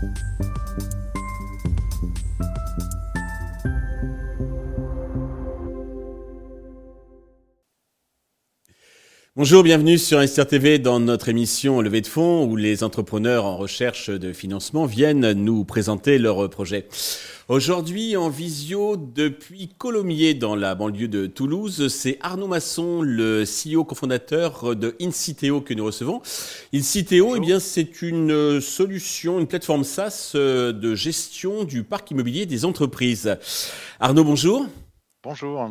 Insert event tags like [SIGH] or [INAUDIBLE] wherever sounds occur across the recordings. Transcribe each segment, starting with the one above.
Thank you. Bonjour, bienvenue sur Investir TV dans notre émission Levée de fonds où les entrepreneurs en recherche de financement viennent nous présenter leurs projets. Aujourd'hui en visio depuis Colomiers dans la banlieue de Toulouse, c'est Arnaud Masson, le CEO cofondateur de Inciteo que nous recevons. Inciteo, eh bien, c'est une solution, une plateforme SaaS de gestion du parc immobilier des entreprises. Arnaud, bonjour. Bonjour.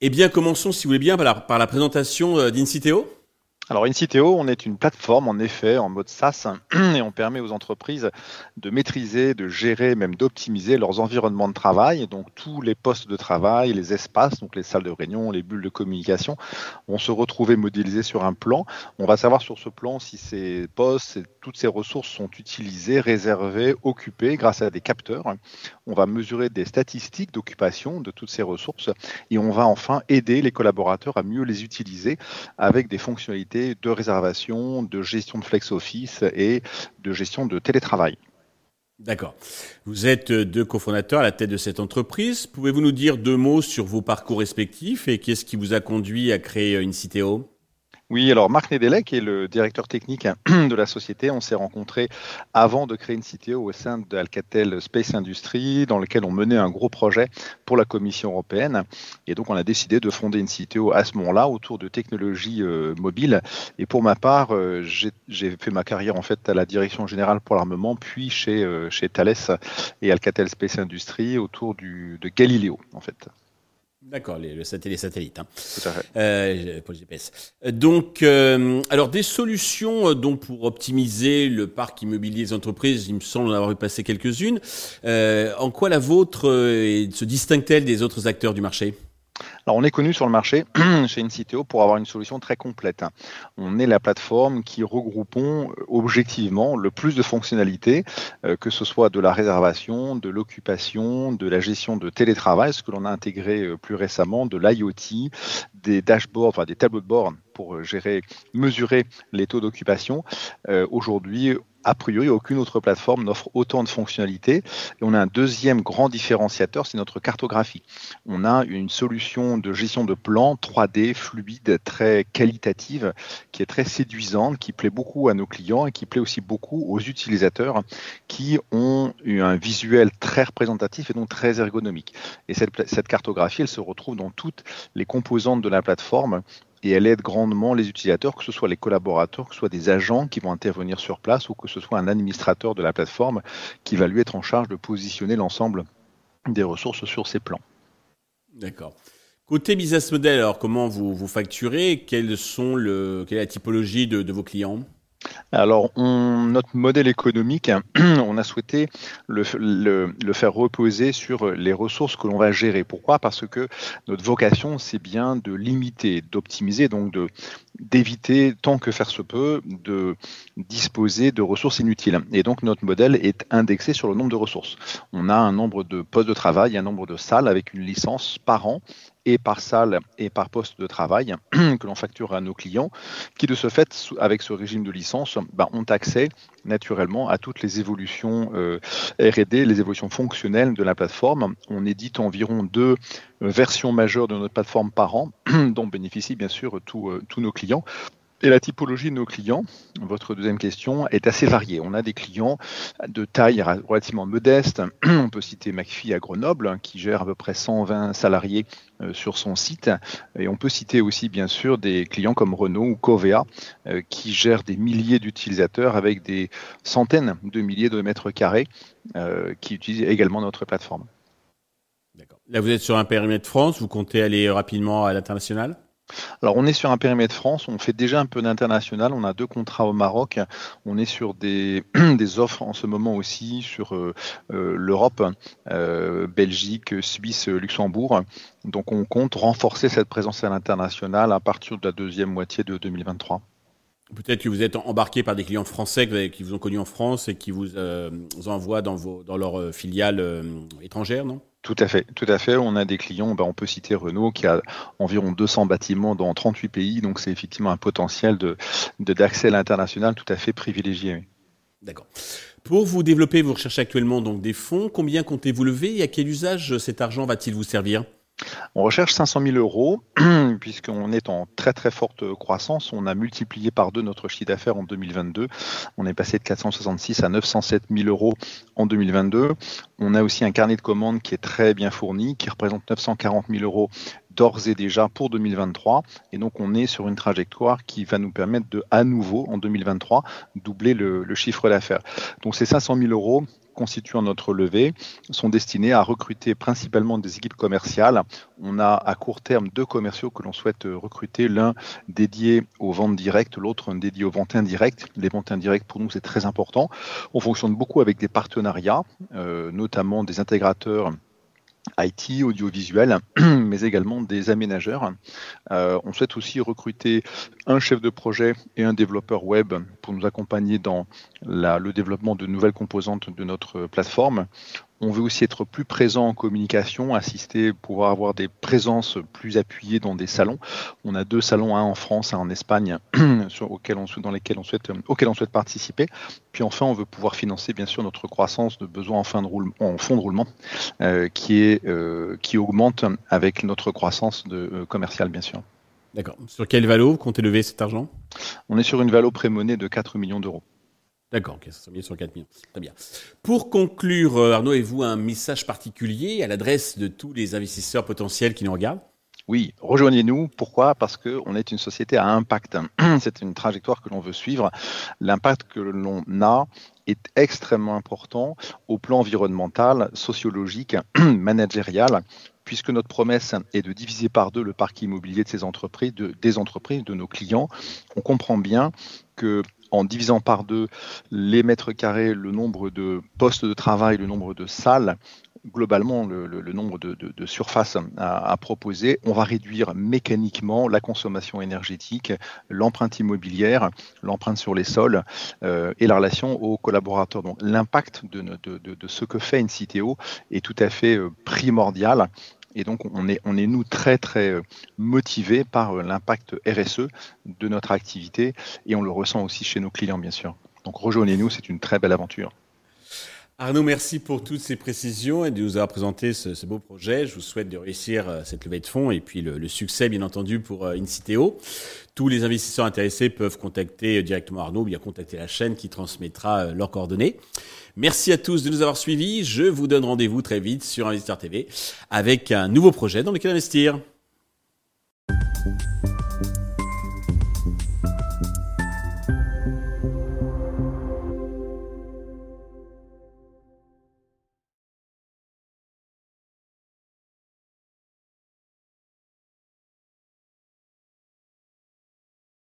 Eh bien, commençons, si vous voulez bien, par la, présentation euh, d'Inciteo. Alors Inciteo, on est une plateforme en effet en mode SaaS [CLEARS THROAT] et on permet aux entreprises de maîtriser, de gérer, même d'optimiser leurs environnements de travail. Donc tous les postes de travail, les espaces, donc les salles de réunion, les bulles de communication, vont se retrouver modélisés sur un plan. On va savoir sur ce plan si ces postes, toutes ces ressources sont utilisées, réservées, occupées grâce à des capteurs. On va mesurer des statistiques d'occupation de toutes ces ressources et on va enfin aider les collaborateurs à mieux les utiliser avec des fonctionnalités de réservation, de gestion de flex office et de gestion de télétravail. D'accord. Vous êtes deux cofondateurs à la tête de cette entreprise. Pouvez-vous nous dire deux mots sur vos parcours respectifs et qu'est-ce qui vous a conduit à créer une Inciteo? Oui, alors Marc Nedelec, est le directeur technique [CLEARS THROAT] de la société, on s'est rencontrés avant de créer une CTO au sein d'Alcatel Space Industries, dans lequel on menait un gros projet pour la Commission européenne. Et donc, on a décidé de fonder une CTO à ce moment-là autour de technologies euh, mobiles. Et pour ma part, euh, j'ai fait ma carrière en fait à la direction générale pour l'armement, puis chez, euh, chez Thales et Alcatel Space Industries autour du, de Galileo, en fait. D'accord, les, satellites. Hein. Tout à fait. Euh, pour le GPS. Donc, euh, alors des solutions euh, donc pour optimiser le parc immobilier des entreprises, il me semble en avoir vu passer quelques-unes. en quoi la vôtre se distingue-t-elle des autres acteurs du marché? Alors, on est connu sur le marché [CLEARS THROAT] chez Inciteo pour avoir une solution très complète. On est la plateforme qui regroupons euh, objectivement le plus de fonctionnalités, euh, que ce soit de la réservation, de l'occupation, de la gestion de télétravail, ce que l'on a intégré euh, plus récemment, de l'IoT, des dashboards, enfin des tableaux de bord pour gérer, mesurer les taux d'occupation. Aujourd'hui, a priori, aucune autre plateforme n'offre autant de fonctionnalités. Et on a un deuxième grand différenciateur, c'est notre cartographie. On a une solution de gestion de plans 3D fluide, très qualitative, qui est très séduisante, qui plaît beaucoup à nos clients et qui plaît aussi beaucoup aux utilisateurs qui ont eu un visuel très représentatif et donc très ergonomique. Et cette, cette cartographie, elle se retrouve dans toutes les composantes de la plateforme et elle aide grandement les utilisateurs, que ce soit les collaborateurs, que ce soit des agents qui vont intervenir sur place ou que ce soit un administrateur de la plateforme qui va lui être en charge de positionner l'ensemble des ressources sur ses plans. D'accord. Côté business model, alors comment vous, vous facturez? Quelle est la typologie de vos clients? Alors, notre modèle économique, [CLEARS THROAT] on a souhaité le, faire reposer sur les ressources que l'on va gérer. Pourquoi? Parce que notre vocation, c'est bien de limiter, d'optimiser, donc de d'éviter, tant que faire se peut, de disposer de ressources inutiles. Et donc, notre modèle est indexé sur le nombre de ressources. On a un nombre de postes de travail, un nombre de salles avec une licence par an et par salle et par poste de travail [CLEARS THROAT] que l'on facture à nos clients, qui de ce fait, avec ce régime de licence, bah, ont accès naturellement à toutes les évolutions euh, RD, les évolutions fonctionnelles de la plateforme. On édite environ deux euh, versions majeures de notre plateforme par an, [CLEARS THROAT] dont bénéficient bien sûr euh, tous nos clients. Et la typologie de nos clients, votre deuxième question, est assez variée. On a des clients de taille relativement modeste. [CLEARS THROAT] On peut citer McPhee à Grenoble, qui gère à peu près 120 salariés euh, sur son site. Et on peut citer aussi, bien sûr, des clients comme Renault ou Covea, euh, qui gèrent des milliers d'utilisateurs avec des centaines de milliers de mètres carrés, euh, qui utilisent également notre plateforme. Là, vous êtes sur un périmètre France. Vous comptez aller rapidement à l'international? Alors on est sur un périmètre France, on fait déjà un peu d'international, on a deux contrats au Maroc, on est sur [CLEARS THROAT] des, offres en ce moment aussi sur euh, euh, l'Europe, euh, Belgique, Suisse, Luxembourg. Donc on compte renforcer cette présence à l'international à partir de la deuxième moitié de 2023. Peut-être que vous êtes embarqué par des clients français qui vous ont connu en France et qui vous, envoient dans, vos, dans leurs filiales étrangères, non? Tout à fait, tout à fait. On a des clients, ben, on peut citer Renault qui a environ 200 bâtiments dans 38 pays, donc c'est effectivement un potentiel de, d'accès à l'international tout à fait privilégié. D'accord. Pour vous développer, vous recherchez actuellement des fonds. Combien comptez-vous lever et à quel usage cet argent va-t-il vous servir? On recherche 500 000 euros [CLEARS THROAT] puisqu'on est en très très forte croissance. On a multiplié par deux notre chiffre d'affaires en 2022. On est passé de 466 à 907 000 euros en 2022. On a aussi un carnet de commandes qui est très bien fourni, qui représente 940 000 euros d'ores et déjà pour 2023. Et donc, on est sur une trajectoire qui va nous permettre de, à nouveau, en 2023, doubler le, chiffre d'affaires. Donc, ces 500 000 euros constituant notre levée sont destinés à recruter principalement des équipes commerciales. On a à court terme deux commerciaux que l'on souhaite recruter, l'un dédié aux ventes directes, l'autre dédié aux ventes indirectes. Les ventes indirectes, pour nous, c'est très important. On fonctionne beaucoup avec des partenariats, euh, notamment des intégrateurs IT, audiovisuel, [CLEARS THROAT] mais également des aménageurs. Euh, on souhaite aussi recruter un chef de projet et un développeur web pour nous accompagner dans le développement de nouvelles composantes de notre plateforme. On veut aussi être plus présent en communication, assister, pouvoir avoir des présences plus appuyées dans des salons. On a deux salons, un en France, un en Espagne, [CLEARS THROAT] sur, on, dans lesquels on souhaite, auxquels on souhaite participer. Puis enfin, on veut pouvoir financer bien sûr notre croissance de besoins en, fin de roulement, en fonds de roulement, euh, qui, est, euh, qui augmente avec notre croissance de, euh, commerciale bien sûr. D'accord. Sur quelle valo vous comptez lever cet argent? On est sur une valo prémonée de 4 millions d'euros. D'accord, sur 4 millions. Très bien. Pour conclure, euh, Arnaud, avez-vous un message particulier à l'adresse de tous les investisseurs potentiels qui nous regardent? Oui, rejoignez-nous. Pourquoi? Parce qu'on est une société à impact. [CLEARS THROAT] C'est une trajectoire que l'on veut suivre. L'impact que l'on a est extrêmement important au plan environnemental, sociologique, [CLEARS THROAT] managérial, puisque notre promesse est de diviser par deux le parc immobilier de ces entreprises, de, des entreprises, de nos clients. On comprend bien que en divisant par deux les mètres carrés, le nombre de postes de travail, le nombre de salles, globalement le, nombre de, surfaces à, proposer, on va réduire mécaniquement la consommation énergétique, l'empreinte immobilière, l'empreinte sur les sols euh, et la relation aux collaborateurs. Donc l'impact de, ce que fait une CTO est tout à fait euh, primordial et donc, on est, on est nous très, très euh, motivés par euh, l'impact RSE de notre activité et on le ressent aussi chez nos clients, bien sûr. Donc, rejoignez-nous, c'est une très belle aventure. Arnaud, merci pour toutes ces précisions et de nous avoir présenté ce, beau projet. Je vous souhaite de réussir euh, cette levée de fonds et puis le, succès, bien entendu, pour Inciteo. Tous les investisseurs intéressés peuvent contacter directement Arnaud ou bien contacter la chaîne qui transmettra leurs coordonnées. Merci à tous de nous avoir suivis. Je vous donne rendez-vous très vite sur Investir TV avec un nouveau projet dans lequel investir.